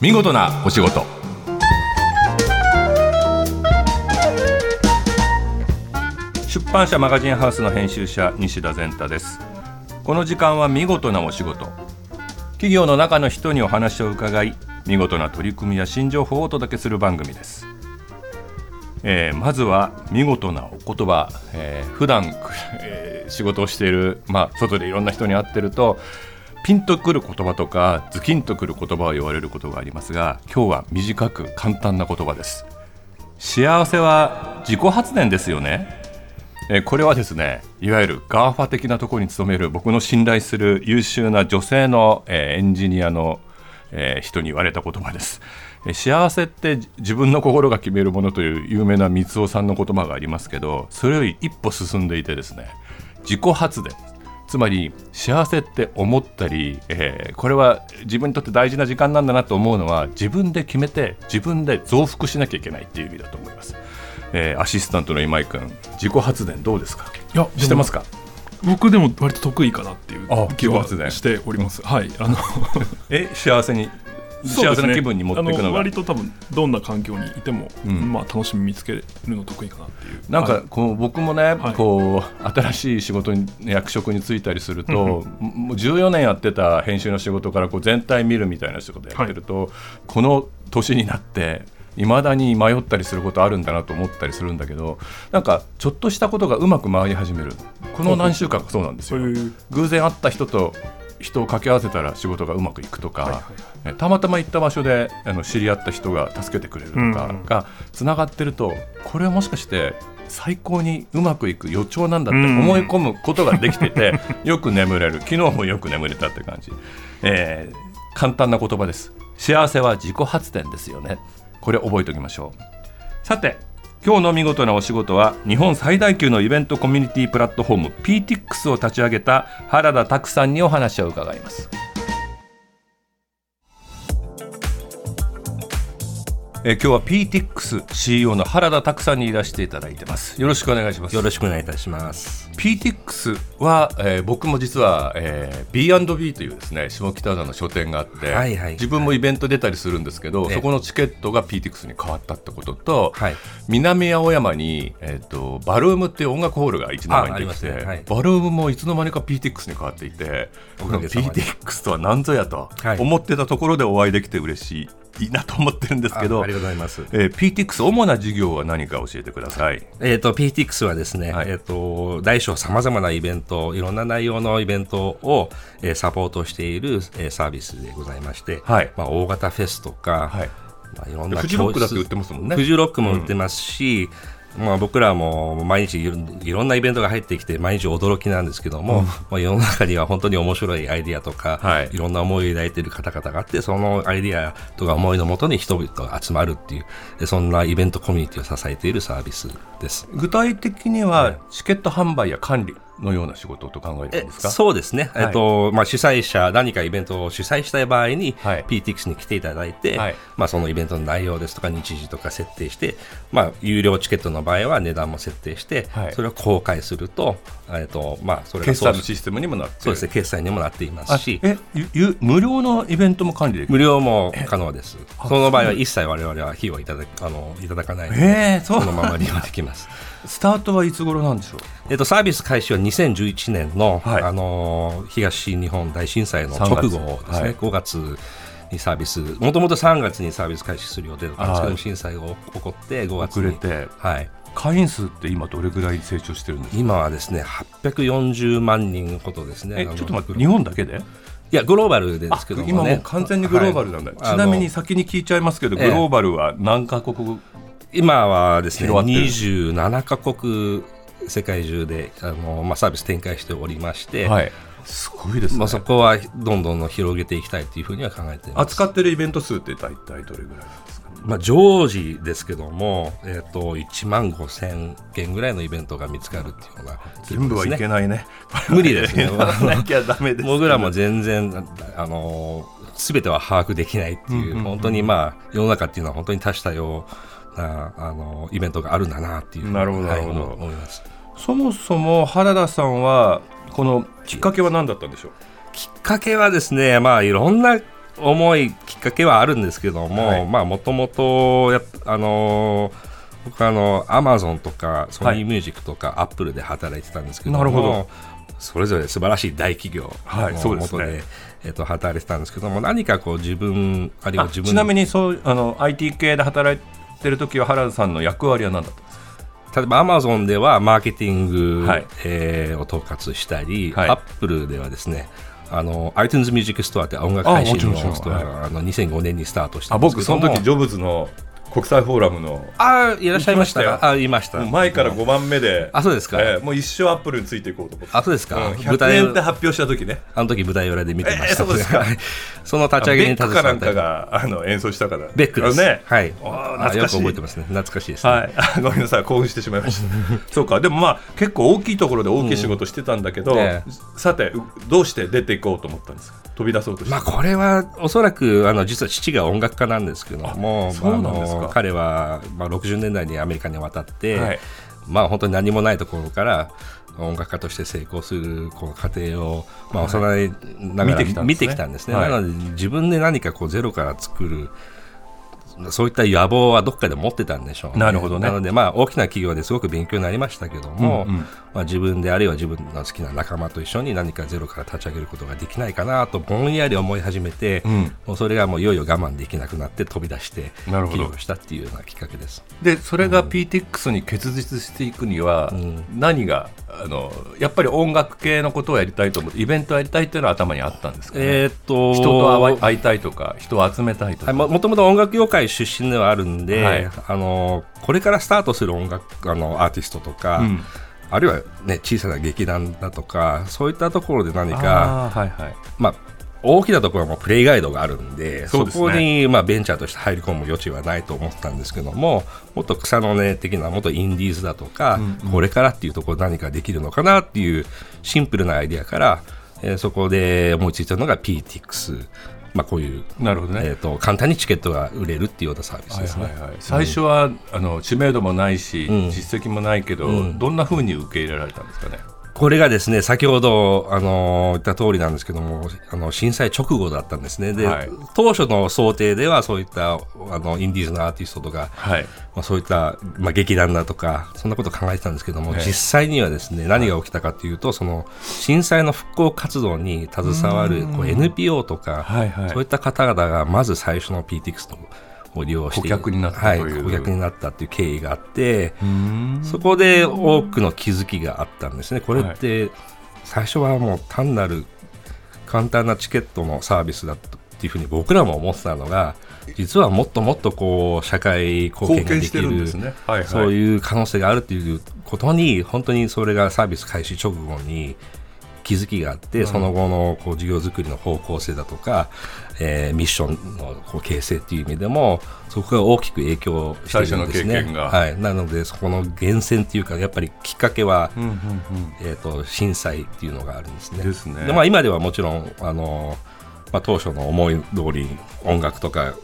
見事なお仕事。出版社マガジンハウスの編集者西田善太です。この時間は見事なお仕事。企業の中の人にお話を伺い見事な取り組みや新情報をお届けする番組です、えー、まずは見事なお言葉、えー、普段、えー、仕事をしている、まあ、外でいろんな人に会ってるとピンとくる言葉とかズキンとくる言葉を言われることがありますが今日は短く簡単な言葉です。幸せは自己発電ですよね。えこれはですねいわゆる GAFA 的なところに勤める僕の信頼する優秀な女性の、えエンジニアの、え人に言われた言葉です。幸せって自分の心が決めるものという有名な三尾さんの言葉がありますけどそれより一歩進んでいてですね自己発電。つまり幸せって思ったり、えー、これは自分にとって大事な時間なんだなと思うのは自分で決めて自分で増幅しなきゃいけないっていう意味だと思います。えー、アシスタントの今井君自己発電どうですか？いやしてますか？僕でも割と得意かなっていう気はしております。はいあの え幸せに？幸せな気分に持っていくのが、割と多分どんな環境にいても、うん、まあ、楽しみ見つけるの得意かなっていう。なんかこう僕もね、はい、こう新しい仕事に役職に就いたりすると、もう14年やってた編集の仕事からこう全体見るみたいな仕事やってると、はい、この年になっていまだに迷ったりすることあるんだなと思ったりするんだけどなんかちょっとしたことがうまく回り始める。この何週間かそうなんですよ。偶然会った人と人を掛け合わせたら仕事がうまくいくとか、はいはいはい、たまたま行った場所であの知り合った人が助けてくれるとかがつながってると、これはもしかして最高にうまくいく予兆なんだって思い込むことができてて、よく眠れる。昨日もよく眠れたって感じ、えー、簡単な言葉です。幸せは自己発電ですよね。これ覚えておきましょう。さて今日の見事なお仕事は日本最大級のイベントコミュニティプラットフォーム PTX を立ち上げた原田拓さんにお話を伺います。え今日は PTX CEO の原田拓さんにいらしていただいてます。よろしくお願いします。よろしくお願いいたします。PTX は、えー、僕も実は、えー、B&B というですね下北沢の書店があって、はいはい、自分もイベント出たりするんですけど、そこのチケットが PTX に変わったってことと、はい、南青山に、えーと、バルームっていう音楽ホールが1年前にできて、ね。はい、バルームもいつの間にか PTX に変わっていて PTX とは何ぞやと思ってたところでお会いできて嬉しいいいなと思ってるんですけど、ありがとうございます。えー、PTX 主な事業は何か教えてください。えっ、ー、と PTX はですね、はい、えっ、ー、と大小さまざまなイベント、いろんな内容のイベントを、えー、サポートしている、えー、サービスでございまして、はい、まあ大型フェスとか、はい、まあいろんなフジロックだって売ってますもんね。フジロックも売ってますし。うんまあ、僕らも毎日いろんなイベントが入ってきて毎日驚きなんですけども、うん、まあ、世の中には本当に面白いアイディアとか、はい、いろんな思いを抱いている方々があってそのアイディアとか思いのもとに人々が集まるっていうそんなイベントコミュニティを支えているサービスです。具体的にはチケット販売や管理のような仕事と考えてるんですか？そうですね、はい、えっとまあ、主催者、何かイベントを主催したい場合に、はい、PTX に来ていただいて、はい、まあ、そのイベントの内容ですとか、日時とか設定して、まあ、有料チケットの場合は値段も設定して、それを公開すると、えっとまあ、それ決済のシステムにもなってそうですね、決済にもなっていますし、えゆ無料のイベントも管理できる？無料も可能です。その場合は一切我々は費用いただあのいただかないので、そのまま利用できます。スタートはいつ頃なんでしょう、えっと、サービス開始は2011年の、はい、あの東日本大震災の直後ですね、はい、5月にサービスもともと3月にサービス開始する予定だったんですけど震災が起こって5月に。遅れて、はい、会員数って今どれぐらい成長してるんですか？今はですね840万人ほどですね。ちょっと待って日本だけで？いやグローバルですけど、ね、今もう完全にグローバルなんだ、はい、ちなみに先に聞いちゃいますけど、グローバルは何カ国今はですね27か国世界中であの、まあ、サービス展開しておりまして、はい、すごいですね、まあ、そこはどんどん広げていきたいというふうには考えています。扱ってるイベント数って大体どれぐらいなんですか、まあ、常時ですけども、えーと、1万5000件ぐらいのイベントが見つかるっていうのが、ね、全部はいけないね。無理ですね。僕らも全然あの全ては把握できないっていううんうんうん、本当にまあ世の中っていうのは本当に多種多様なあのイベントがあるんだなっていうなるほど、はい、思います。そもそも原田さんはこのきっかけは何だったんでしょう？きっかけはですねまあいろんな重いきっかけはあるんですけども、はい、まあもともとあのー僕あのアマゾンとかソニーミュージックとかアップルで働いてたんですけども、なるほど。それぞれ素晴らしい大企業のもとで,、はいでね、えー、と働いてたんですけども何かこう自分あるいは自分ちなみにそうあの IT 系で働いてる時は原田さんの役割は何だったんですか？例えばアマゾンではマーケティング、はい、えー、を統括したり、アップルではですねあの iTunes ミュージックストアって音楽配信のストアがあの2005年にスタートしたんですけど僕その時ジョブズの国際フォーラムの。あいらっしゃいましたあいました。前から5番目で、あそうですか、えー、もう一生アップルについていこうと思って。あそうですか、うん、100年って発表した時ね。あの時舞台裏で見てました、えー、そうですか。その立ち上げに携わった。ベックかなんかがあの演奏したから。ベックです。ね。はい。懐かしい。覚えてますね。懐かしいです、ね、はい。ごめんなさい。興奮してしまいました。そうか。でもまあ結構大きいところで大きい仕事してたんだけど、うん。ね、さてどうして出ていこうと思ったんですか？飛び出そうとまあこれはおそらくあの実は父が音楽家なんですけども彼はまあ、60年代にアメリカに渡って、はい、まあ、本当に何もないところから音楽家として成功するこの過程を、まあ、幼いながら、見てきたんですね。なので自分で何かこうゼロから作るそういった野望はどっかで持ってたんでしょう、ね、なるほどね。なので、まあ、大きな企業ですごく勉強になりましたけども、うんうん、まあ、自分であるいは自分の好きな仲間と一緒に何かゼロから立ち上げることができないかなとぼんやり思い始めて、うん、もうそれがもういよいよ我慢できなくなって飛び出して起業したっていうようなきっかけです。でそれが PTX に結実していくには、何があのやっぱり音楽系のことをやりたいと思ってイベントやりたいっていうのは頭にあったんですか、ね、えー、っと人と会いたいとか人を集めたいとか、はい、もともと音楽業界出身ではあるんで、はい、あのこれからスタートする音楽あのアーティストとか、うん、あるいは、ね、小さな劇団だとかそういったところで何か、はいはい。まあ、大きなところはもうプレイガイドがあるんで、そ、ね、こにまあベンチャーとして入り込む余地はないと思ったんですけども、もっと草の根的な、もっとインディーズだとか、うんうん、これからっていうところ何かできるのかなっていうシンプルなアイディアから、えー、そこで思いついたのが PTX。まあ、こういうなるほどね、えーと、簡単にチケットが売れるっていうようなサービスですね、はいはいはい、最初は、うん、あの知名度もないし、うん、実績もないけど、うん、どんなふうに受け入れられたんですかね？これがですね先ほどあの言った通りなんですけどもあの震災直後だったんですね。で、はい、当初の想定ではそういったあのインディーズのアーティストとか、はい、まあ、そういった、まあ、劇団だとかそんなことを考えてたんですけども、実際にはですね何が起きたかというとその震災の復興活動に携わるこう NPO とか、はいはい、そういった方々がまず最初の PTX とを利用して顧客になったはい、顧客になったっていう経緯があってそこで多くの気づきがあったんですね。これって最初はもう単なる簡単なチケットのサービスだっていうふうに僕らも思ってたのが実はもっともっとこう社会貢献ができる、ね。はいはい、そういう可能性があるっていうことに本当にそれがサービス開始直後に気づきがあって、うん、その後のこう事業作りの方向性だとか、えー、ミッションのこう形成っていう意味でもそこが大きく影響しているんですね。はい、なのでそこの源泉っていうかやっぱりきっかけは、うんうんうん、えーと、震災っていうのがあるんですね。ですね。でまあ、今ではもちろんあの、まあ、当初の思い通り音楽とか、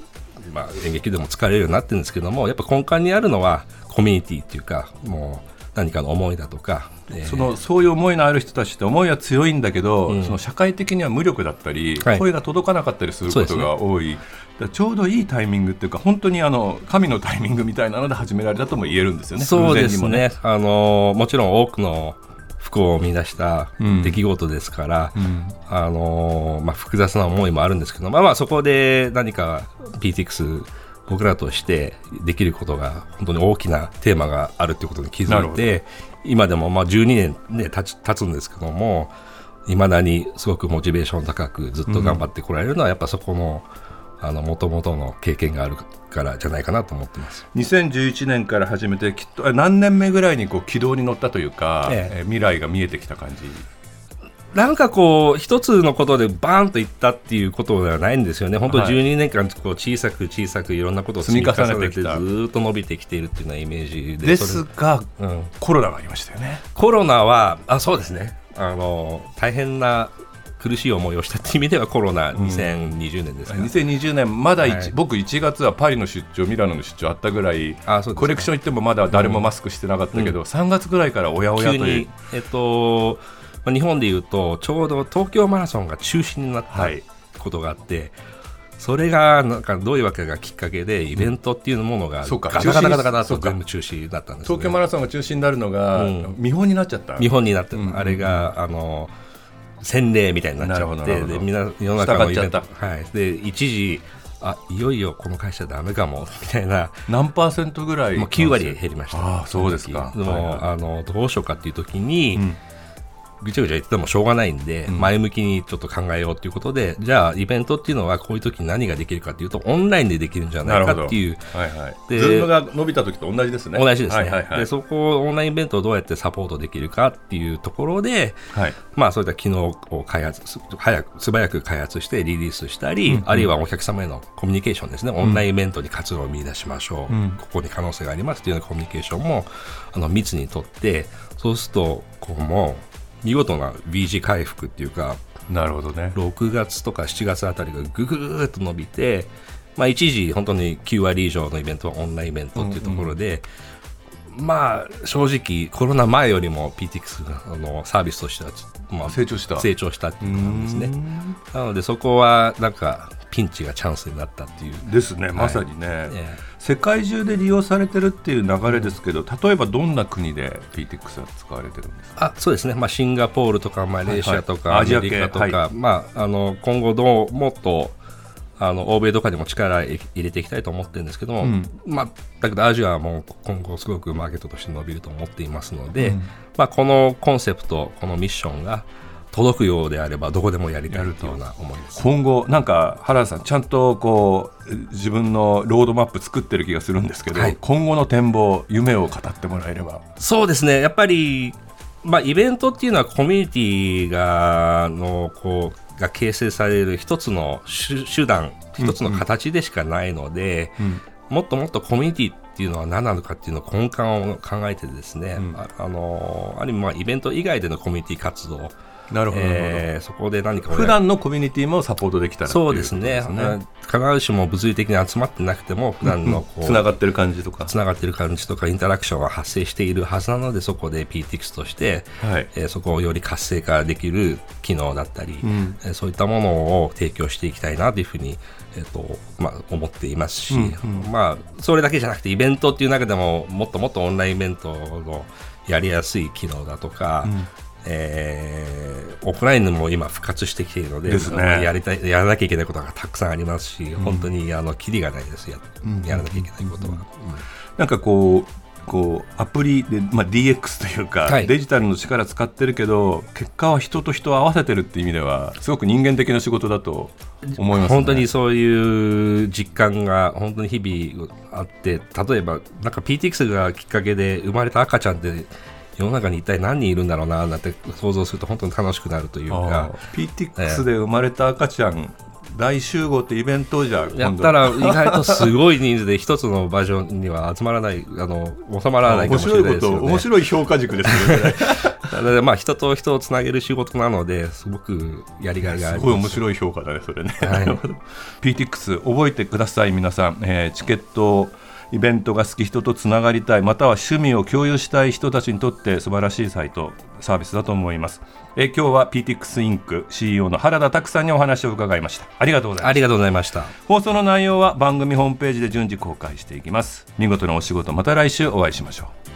まあ、演劇でも使えるようになってるんですけどもやっぱ根幹にあるのはコミュニティっていうかもう何かの思いだとか、えー、そのそういう思いのある人たちって思いは強いんだけど、うん、その社会的には無力だったり、はい、声が届かなかったりすることが多い、ね、ちょうどいいタイミングっていうか本当にあの神のタイミングみたいなので始められたとも言えるんですよね。そうですね、ね、あのもちろん多くの不幸を生み出した出来事ですから、うん、あのまあ、複雑な思いもあるんですけど、まあ、まあそこで何か PTX 僕らとしてできることが本当に大きなテーマがあるということに気づいて今でもまあ12年、ね、経つ経つんですけどもいまだにすごくモチベーション高くずっと頑張ってこられるのは、やっぱそこのもともとの経験があるからじゃないかなと思ってます。2011年から始めてきっと何年目ぐらいにこう軌道に乗ったというか、ええ、未来が見えてきた感じなんかこう、一つのことでバーンといったっていうことではないんですよね、本当、12年間こう小さく小さくいろんなことを積み重ねてずっと伸びてきているっていうようなイメージで。ですが、うん、コロナがありましたよね。コロナはあそうですね。あの大変な苦しい思いをしたっていう意味ではコロナ2020年ですか、うん、2020年まだ、はい、僕1月はパリの出張ミラノの出張あったぐらいコレクション行ってもまだ誰もマスクしてなかったけど、うん、3月ぐらいからおやおやという。えっとまあ、日本でいうとちょうど東京マラソンが中止になったことがあって、はい、それがなんかどういうわけがきっかけでイベントっていうものがガタガタガタガタと全部中止だったんです、ね、東京マラソンが中止になるのが、見本になっちゃった。見本になって、あれがあの洗礼みたいになっちゃってでみんな世の中のイベント。はい。で一時あいよいよこの会社だめかも みたいな。何パーセントぐらいもう9割減りました。あそうですか。はい、あのどうしようかっていう時に、うんぐちゃぐちゃ言ってもしょうがないんで、前向きにちょっと考えようということで、じゃあ、イベントっていうのはこういう時に何ができるかというと、オンラインでできるんじゃないかっていう。はいはい。で、ズームが伸びた時と同じですね。同じですね。はいはいはい、で、そこをオンラインイベントをどうやってサポートできるかっていうところで、はい、まあ、そういった機能を開発、早く、素早く開発してリリースしたり、うんうん、あるいはお客様へのコミュニケーションですね。オンラインイベントに活路を見出しましょう。うん、ここに可能性がありますっていうようなコミュニケーションも、あの、密にとって、そうすると、こうも見事な B 字回復っていうかなるほどね。6月とか7月あたりがぐぐぐっと伸びて、まあ、一時本当に9割以上のイベントはオンラインイベントっていうところで、うんうん、まあ正直コロナ前よりも PTX あのサービスとしては、まあ、成長した。成長したっていうことなんですね。なのでそこはなんかピンチがチャンスになったっていう。ですねまさにね、はい世界中で利用されてるっていう流れですけど例えばどんな国で PTX は使われてるんですかあそうですね、まあ、シンガポールとかマレーシアとか、はいはい、アメリカとか、はい、まあ、あの今後どうもっとあの欧米とかにも力入れていきたいと思ってるんですけども、うん、まあ、だけどアジアはもう今後すごくマーケットとして伸びると思っていますので、うん、まあ、このコンセプトこのミッションが届くようであればどこでもやりたいというような思いです。今後なんか原田さんちゃんとこう自分のロードマップ作ってる気がするんですけど、はい、今後の展望夢を語ってもらえれば。そうですね。やっぱりまあ、イベントっていうのはコミュニティがのこうが形成される一つの手段一つの形でしかないので、うんうん、もっともっとコミュニティっていうのは何なのかっていうのを根幹を考えてですね、うん、ああのある意味まあイベント以外でのコミュニティ活動なるほど、えー、そこで何か普段のコミュニティもサポートできたらそうですね、ね、必ずしも物理的に集まってなくても普段のこう、つながってる感じとか。つながってる感じとかインタラクションは発生しているはずなのでそこで PTX として、はい。えー、そこをより活性化できる機能だったり、うん、えー、そういったものを提供していきたいなというふうにえーとまあ、思っていますし、うんうん、まあ、それだけじゃなくてイベントっていう中でももっともっとオンラインイベントのやりやすい機能だとか、うん、えー、オフラインも今復活してきているので、ね、やりたいやらなきゃいけないことがたくさんありますし、うん、本当にあのキリがないです。や,、やらなきゃいけないことは。うん、なんかこうこうアプリで、まあ、DX というか、はい、デジタルの力使ってるけど結果は人と人を合わせてるっていう意味ではすごく人間的な仕事だと思います、ね、本当にそういう実感が本当に日々あって例えばなんか PTX がきっかけで生まれた赤ちゃんって世の中に一体何人いるんだろうななんて想像すると本当に楽しくなるというか。PTX で生まれた赤ちゃん、えー大集合ってイベントじゃやったら意外とすごい人数で一つの場所には集まらないあの収まらないかもしれないですよね。面白い評価軸ですよね。だまあ人と人をつなげる仕事なのですごくやりがいがあるす。ごい面白い評価だねそれね、はい、PTX 覚えてください皆さん、えー、チケットイベントが好き人とつながりたいまたは趣味を共有したい人たちにとって素晴らしいサイトサービスだと思います。え今日は PTX インク CEO の原田拓さんにお話を伺いました。ありがとうございました。ありがとうございました。放送の内容は番組ホームページで順次公開していきます。見事なお仕事また来週お会いしましょう